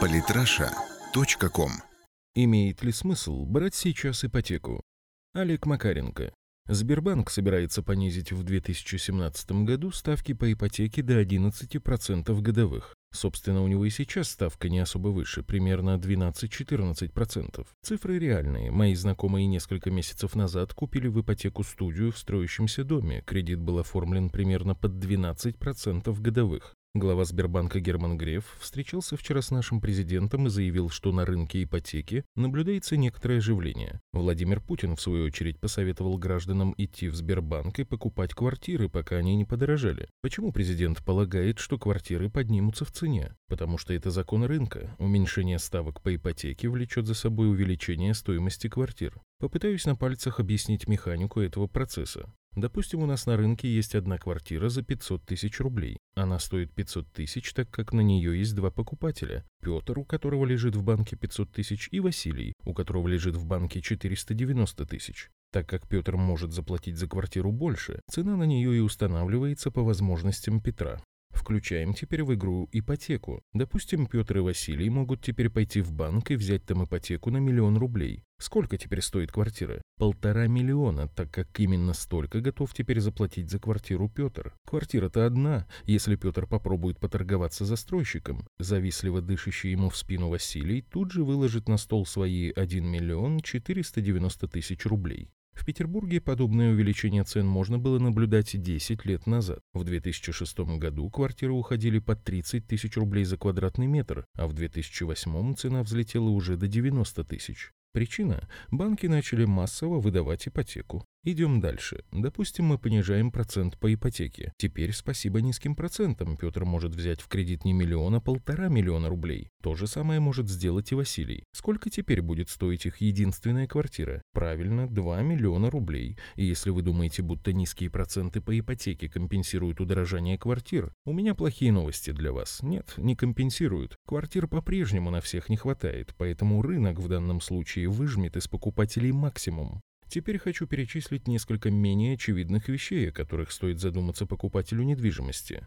Политраша.ком Имеет ли смысл брать сейчас ипотеку? Олег Макаренко. Сбербанк собирается понизить в 2017 году ставки по ипотеке до 11% годовых. Собственно, у него и сейчас ставка не особо выше, примерно 12-14%. Цифры реальные. Мои знакомые несколько месяцев назад купили в ипотеку студию в строящемся доме. Кредит был оформлен примерно под 12% годовых. Глава Сбербанка Герман Греф встречался вчера с нашим президентом и заявил, что на рынке ипотеки наблюдается некоторое оживление. Владимир Путин, в свою очередь, посоветовал гражданам идти в Сбербанк и покупать квартиры, пока они не подорожали. Почему президент полагает, что квартиры поднимутся в цене? Потому что это закон рынка. Уменьшение ставок по ипотеке влечет за собой увеличение стоимости квартир. Попытаюсь на пальцах объяснить механику этого процесса. Допустим, у нас на рынке есть одна квартира за 500 тысяч рублей. Она стоит 500 тысяч, так как на нее есть два покупателя. Петр, у которого лежит в банке 500 тысяч, и Василий, у которого лежит в банке 490 тысяч. Так как Петр может заплатить за квартиру больше, цена на нее и устанавливается по возможностям Петра. Включаем теперь в игру ипотеку. Допустим, Петр и Василий могут теперь пойти в банк и взять там ипотеку на миллион рублей. Сколько теперь стоит квартира? Полтора миллиона, так как именно столько готов теперь заплатить за квартиру Петр. Квартира-то одна, если Петр попробует поторговаться застройщиком. Завистливо дышащий ему в спину Василий тут же выложит на стол свои 1 миллион 490 тысяч рублей. В Петербурге подобное увеличение цен можно было наблюдать 10 лет назад. В 2006 году квартиры уходили по 30 тысяч рублей за квадратный метр, а в 2008 цена взлетела уже до 90 тысяч. Причина – банки начали массово выдавать ипотеку. Идем дальше. Допустим, мы понижаем процент по ипотеке. Теперь спасибо низким процентам Петр может взять в кредит не миллион, а полтора миллиона рублей. То же самое может сделать и Василий. Сколько теперь будет стоить их единственная квартира? Правильно, 2 миллиона рублей. И если вы думаете, будто низкие проценты по ипотеке компенсируют удорожание квартир, у меня плохие новости для вас. Нет, не компенсируют. Квартир по-прежнему на всех не хватает, поэтому рынок в данном случае выжмет из покупателей максимум. Теперь хочу перечислить несколько менее очевидных вещей, о которых стоит задуматься покупателю недвижимости.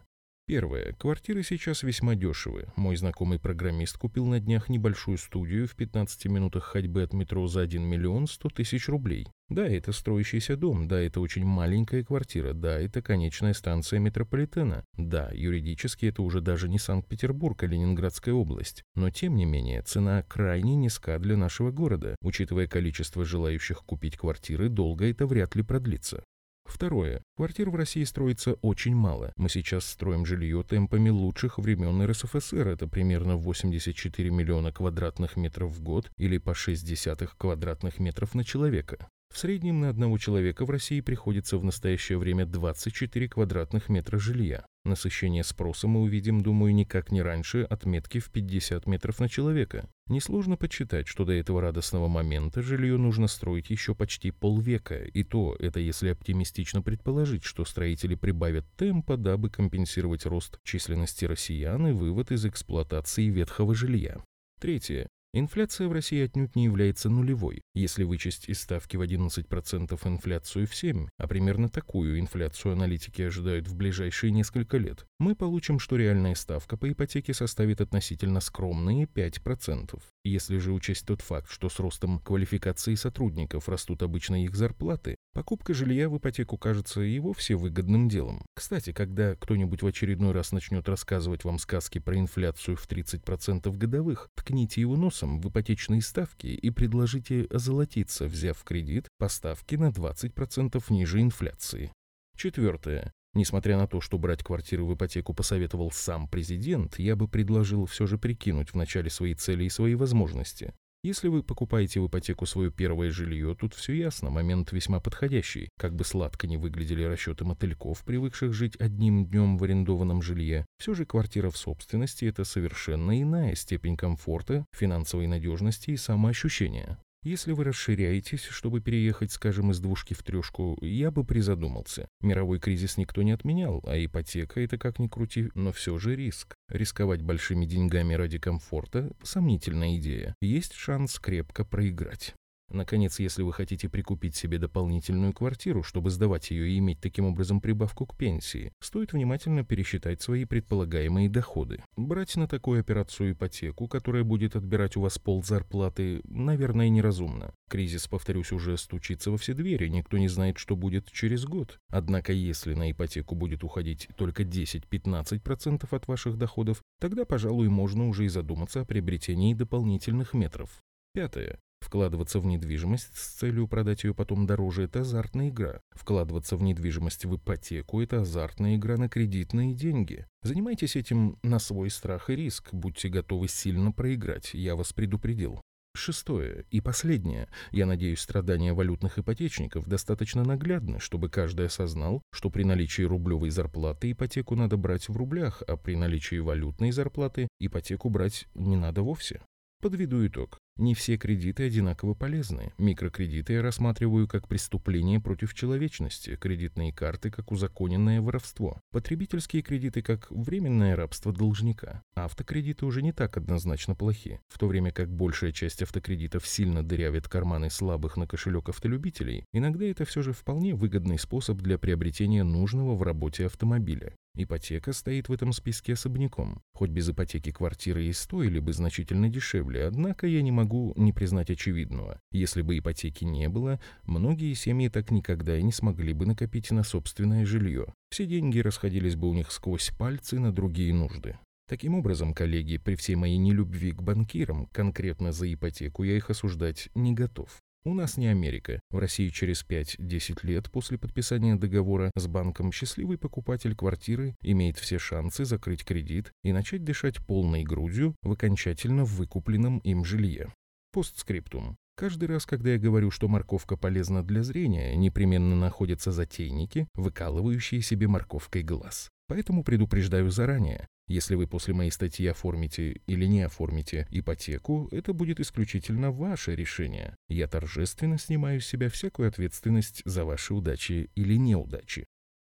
Первое. Квартиры сейчас весьма дешевы. Мой знакомый программист купил на днях небольшую студию в 15 минутах ходьбы от метро за 1 миллион 100 тысяч рублей. Да, это строящийся дом, да, это очень маленькая квартира, да, это конечная станция метрополитена, да, юридически это уже даже не Санкт-Петербург, а Ленинградская область. Но тем не менее, цена крайне низка для нашего города. Учитывая количество желающих купить квартиры, долго это вряд ли продлится. Второе. Квартир в России строится очень мало. Мы сейчас строим жилье темпами лучших времен РСФСР. Это примерно 84 миллиона квадратных метров в год или по 6 десятых квадратных метров на человека. В среднем на одного человека в России приходится в настоящее время 24 квадратных метра жилья. Насыщение спроса мы увидим, думаю, никак не раньше отметки в 50 метров на человека. Несложно подсчитать, что до этого радостного момента жилье нужно строить еще почти полвека, и то это если оптимистично предположить, что строители прибавят темпа, дабы компенсировать рост численности россиян и вывод из эксплуатации ветхого жилья. Третье. Инфляция в России отнюдь не является нулевой. Если вычесть из ставки в 11% инфляцию в 7, а примерно такую инфляцию аналитики ожидают в ближайшие несколько лет, мы получим, что реальная ставка по ипотеке составит относительно скромные 5%. Если же учесть тот факт, что с ростом квалификации сотрудников растут обычно их зарплаты, покупка жилья в ипотеку кажется и вовсе выгодным делом. Кстати, когда кто-нибудь в очередной раз начнет рассказывать вам сказки про инфляцию в 30% годовых, ткните его носом в ипотечные ставки и предложите озолотиться, взяв кредит по ставке на 20% ниже инфляции. Четвертое. Несмотря на то, что брать квартиру в ипотеку посоветовал сам президент, я бы предложил все же прикинуть вначале свои цели и свои возможности. Если вы покупаете в ипотеку свое первое жилье, тут все ясно, момент весьма подходящий. Как бы сладко не выглядели расчеты мотыльков, привыкших жить одним днем в арендованном жилье, все же квартира в собственности – это совершенно иная степень комфорта, финансовой надежности и самоощущения. Если вы расширяетесь, чтобы переехать, скажем, из двушки в трешку, я бы призадумался. Мировой кризис никто не отменял, а ипотека – это как ни крути, но все же риск. Рисковать большими деньгами ради комфорта – сомнительная идея. Есть шанс крепко проиграть. Наконец, если вы хотите прикупить себе дополнительную квартиру, чтобы сдавать ее и иметь таким образом прибавку к пенсии, стоит внимательно пересчитать свои предполагаемые доходы. Брать на такую операцию ипотеку, которая будет отбирать у вас пол зарплаты, наверное, неразумно. Кризис, повторюсь, уже стучится во все двери, никто не знает, что будет через год. Однако, если на ипотеку будет уходить только 10-15% от ваших доходов, тогда, пожалуй, можно уже и задуматься о приобретении дополнительных метров. Пятое. Вкладываться в недвижимость с целью продать ее потом дороже – это азартная игра. Вкладываться в недвижимость в ипотеку – это азартная игра на кредитные деньги. Занимайтесь этим на свой страх и риск, будьте готовы сильно проиграть, я вас предупредил. Шестое и последнее. Я надеюсь, страдания валютных ипотечников достаточно наглядны, чтобы каждый осознал, что при наличии рублевой зарплаты ипотеку надо брать в рублях, а при наличии валютной зарплаты ипотеку брать не надо вовсе. Подведу итог. Не все кредиты одинаково полезны. Микрокредиты я рассматриваю как преступление против человечности, кредитные карты как узаконенное воровство, потребительские кредиты как временное рабство должника. Автокредиты уже не так однозначно плохи, в то время как большая часть автокредитов сильно дырявит карманы слабых на кошелек автолюбителей, иногда это все же вполне выгодный способ для приобретения нужного в работе автомобиля. Ипотека стоит в этом списке особняком. Хоть без ипотеки квартиры и стоили бы значительно дешевле, однако я не могу не признать очевидного. Если бы ипотеки не было, многие семьи так никогда и не смогли бы накопить на собственное жилье. Все деньги расходились бы у них сквозь пальцы на другие нужды. Таким образом, коллеги, при всей моей нелюбви к банкирам, конкретно за ипотеку я их осуждать не готов. У нас не Америка. В России через 5-10 лет после подписания договора с банком счастливый покупатель квартиры имеет все шансы закрыть кредит и начать дышать полной грудью в окончательно выкупленном им жилье. Постскриптум. Каждый раз, когда я говорю, что морковка полезна для зрения, непременно находятся затейники, выкалывающие себе морковкой глаз. Поэтому предупреждаю заранее, если вы после моей статьи оформите или не оформите ипотеку, это будет исключительно ваше решение. Я торжественно снимаю с себя всякую ответственность за ваши удачи или неудачи.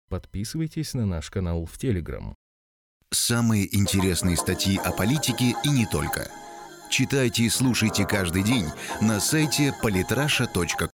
Подписывайтесь на наш канал в Телеграм. Самые интересные статьи о политике и не только. Читайте и слушайте каждый день на сайте polytrasha.com.